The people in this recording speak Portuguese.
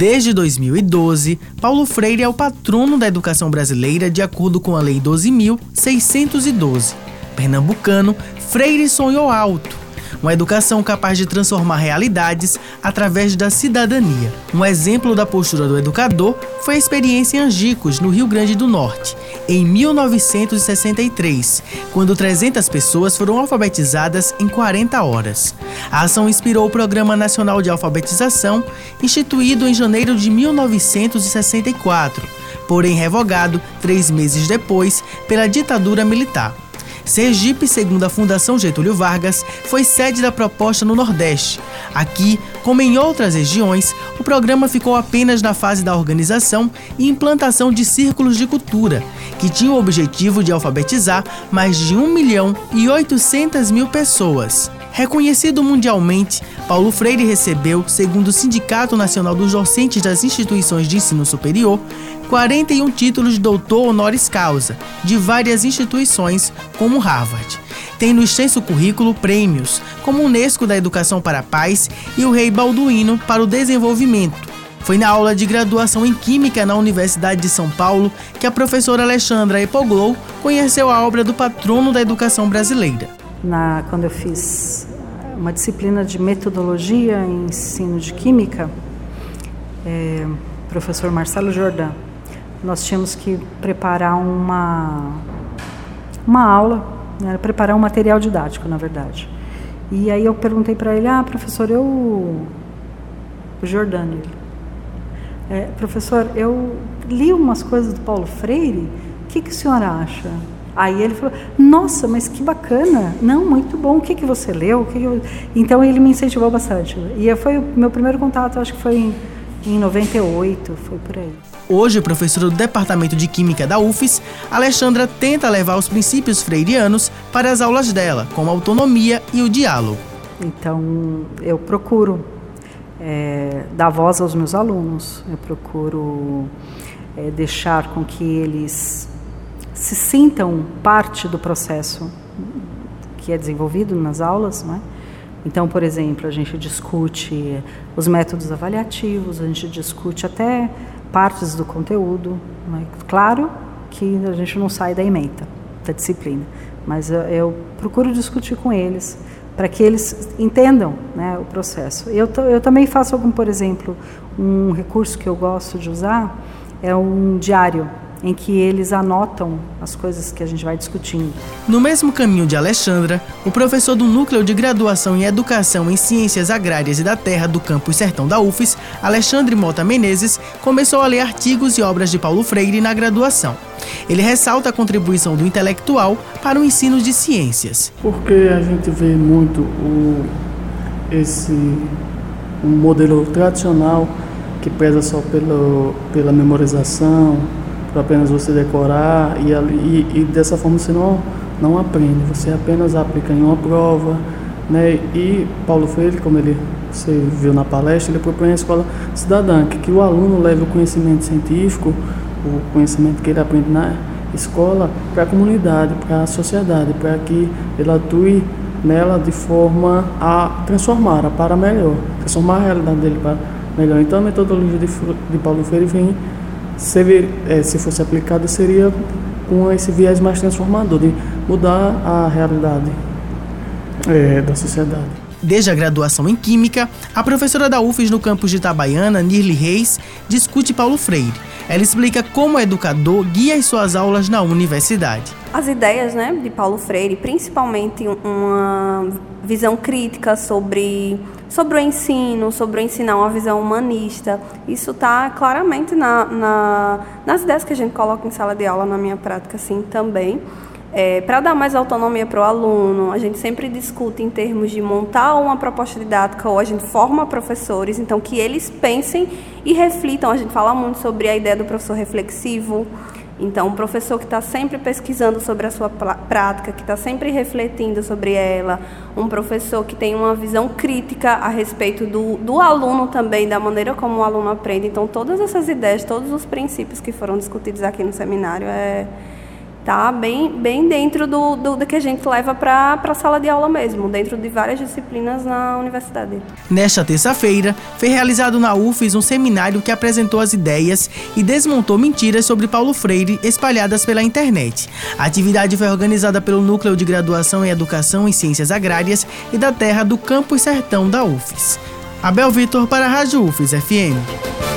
Desde 2012, Paulo Freire é o patrono da educação brasileira de acordo com a Lei 12.612. Pernambucano, Freire sonhou alto uma educação capaz de transformar realidades através da cidadania. Um exemplo da postura do educador foi a experiência em Angicos, no Rio Grande do Norte, em 1963, quando 300 pessoas foram alfabetizadas em 40 horas. A ação inspirou o Programa Nacional de Alfabetização, instituído em janeiro de 1964, porém revogado três meses depois pela ditadura militar. Sergipe, segundo a Fundação Getúlio Vargas, foi sede da proposta no Nordeste. Aqui, como em outras regiões, o programa ficou apenas na fase da organização e implantação de círculos de cultura, que tinham o objetivo de alfabetizar mais de 1 milhão e 800 mil pessoas. Reconhecido mundialmente, Paulo Freire recebeu, segundo o Sindicato Nacional dos Docentes das Instituições de Ensino Superior, 41 títulos de doutor honoris causa de várias instituições, como Harvard. Tem no extenso currículo prêmios, como o Unesco da Educação para a Paz e o Rei Balduíno para o Desenvolvimento. Foi na aula de graduação em Química na Universidade de São Paulo que a professora Alexandra Epoglou conheceu a obra do patrono da educação brasileira na, quando eu fiz uma disciplina de metodologia em ensino de química, é, professor Marcelo Jordan, nós tínhamos que preparar uma, uma aula, né, preparar um material didático, na verdade. E aí eu perguntei para ele, ah, professor, eu... O Jordan, ele, é, professor, eu li umas coisas do Paulo Freire, o que, que o senhor acha? Aí ele falou: Nossa, mas que bacana! Não, muito bom. O que, que você leu? Que que Então ele me incentivou bastante. E foi o meu primeiro contato, acho que foi em, em 98, foi por aí. Hoje, professora do Departamento de Química da UFES, Alexandra tenta levar os princípios freirianos para as aulas dela, como a autonomia e o diálogo. Então, eu procuro é, dar voz aos meus alunos, eu procuro é, deixar com que eles se sintam parte do processo que é desenvolvido nas aulas, não é? Então, por exemplo, a gente discute os métodos avaliativos, a gente discute até partes do conteúdo. É? Claro que a gente não sai da ementa, da disciplina, mas eu, eu procuro discutir com eles para que eles entendam né, o processo. Eu, eu também faço algum, por exemplo, um recurso que eu gosto de usar é um diário em que eles anotam as coisas que a gente vai discutindo. No mesmo caminho de Alexandra, o professor do Núcleo de Graduação em Educação em Ciências Agrárias e da Terra do Campus Sertão da UFES, Alexandre Mota Menezes, começou a ler artigos e obras de Paulo Freire na graduação. Ele ressalta a contribuição do intelectual para o ensino de ciências. Porque a gente vê muito o, esse um modelo tradicional que preza só pelo, pela memorização, para apenas você decorar e, e, e, dessa forma você não, não aprende, você apenas aplica em uma prova. Né? E Paulo Freire, como ele você viu na palestra, ele propõe a escola cidadã, que, que o aluno leve o conhecimento científico, o conhecimento que ele aprende na escola, para a comunidade, para a sociedade, para que ele atue nela de forma a transformar, a para melhor, transformar a realidade dele para melhor. Então a metodologia de, de Paulo Freire vem se, é, se fosse aplicado, seria com esse viés mais transformador, de mudar a realidade é, da sociedade. Desde a graduação em Química, a professora da UFES no campus de Itabaiana, Nirli Reis, discute Paulo Freire. Ela explica como o educador guia as suas aulas na universidade. As ideias né, de Paulo Freire, principalmente uma visão crítica sobre sobre o ensino, sobre o ensinar uma visão humanista. Isso está claramente na, na, nas ideias que a gente coloca em sala de aula, na minha prática, assim, também. É, para dar mais autonomia para o aluno, a gente sempre discute em termos de montar uma proposta didática ou a gente forma professores, então que eles pensem e reflitam. A gente fala muito sobre a ideia do professor reflexivo, então, um professor que está sempre pesquisando sobre a sua prática, que está sempre refletindo sobre ela, um professor que tem uma visão crítica a respeito do, do aluno também, da maneira como o aluno aprende. Então, todas essas ideias, todos os princípios que foram discutidos aqui no seminário, é, tá bem, bem dentro do, do, do que a gente leva para a sala de aula mesmo, dentro de várias disciplinas na universidade. Nesta terça-feira, foi realizado na UFES um seminário que apresentou as ideias e desmontou mentiras sobre Paulo Freire espalhadas pela internet. A atividade foi organizada pelo Núcleo de Graduação em Educação e Ciências Agrárias e da Terra do Campus Sertão da UFES. Abel Vitor para a Rádio UFES FM.